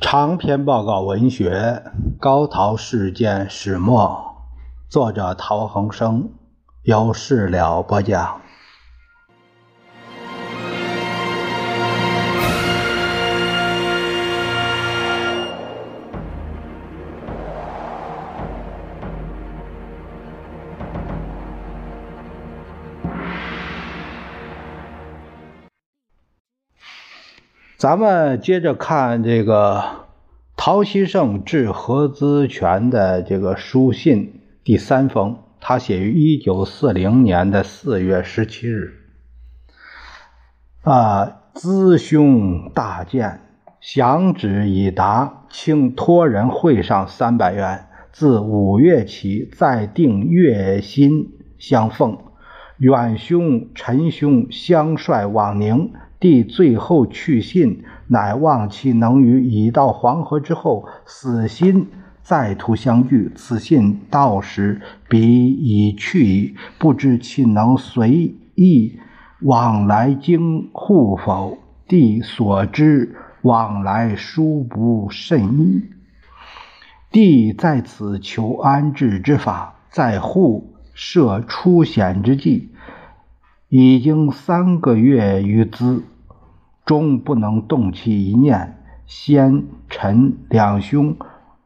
长篇报告文学《高陶事件始末》，作者陶恒生，由事了播讲。咱们接着看这个陶希圣致何资权的这个书信第三封，他写于一九四零年的四月十七日。啊，资兄大见，降旨已达，请托人汇上三百元，自五月起再定月薪相奉。远兄、陈兄相率往宁。弟最后去信，乃望其能于已到黄河之后，死心再图相聚。此信到时，彼已去矣，不知其能随意往来京沪否？弟所知，往来殊不甚易。弟在此求安置之法，在沪设出险之计。已经三个月余资，终不能动其一念。先臣两兄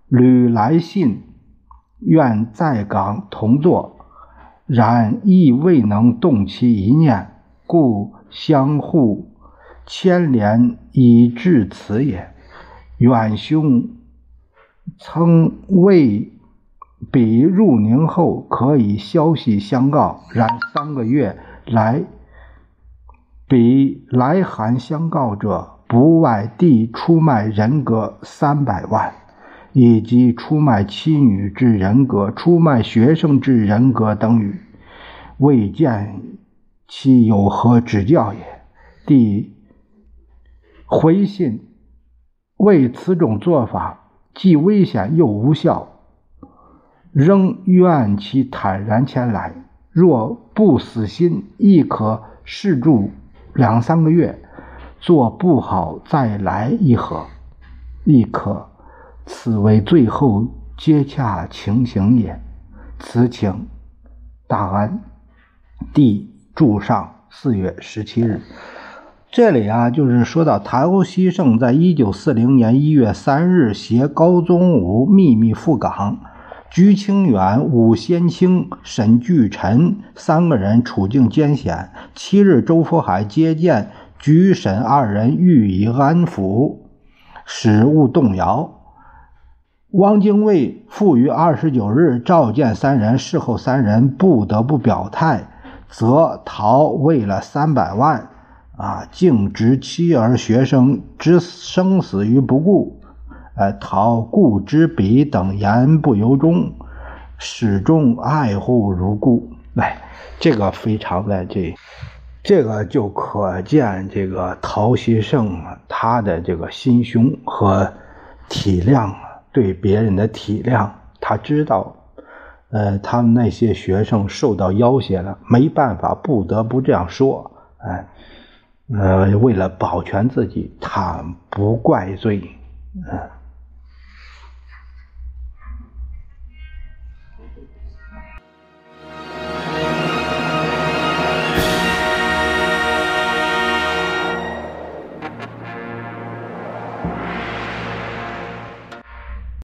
屡来信，愿在港同坐，然亦未能动其一念，故相互牵连以至此也。远兄曾为彼入宁后可以消息相告，然三个月。来，彼来函相告者，不外地出卖人格三百万，以及出卖妻女之人格、出卖学生之人格等语，未见其有何指教也。弟回信为此种做法既危险又无效，仍愿其坦然前来。若不死心，亦可试住两三个月，做不好再来一合，亦可。此为最后接洽情形也。此请大安。弟注上四月十七日。这里啊，就是说到陶希圣在一九四零年一月三日携高宗武秘密赴港。鞠清远、武先清、沈巨臣三个人处境艰险。七日，周福海接见鞠沈二人，予以安抚，使勿动摇。汪精卫复于二十九日召见三人，事后三人不得不表态，则陶为了三百万，啊，竟置妻儿学生之生死于不顾。呃，陶故之彼等言不由衷，始终爱护如故。哎，这个非常的这，这个就可见这个陶希圣，他的这个心胸和体谅，对别人的体谅。他知道，呃，他们那些学生受到要挟了，没办法，不得不这样说。哎，呃，为了保全自己，他不怪罪。嗯。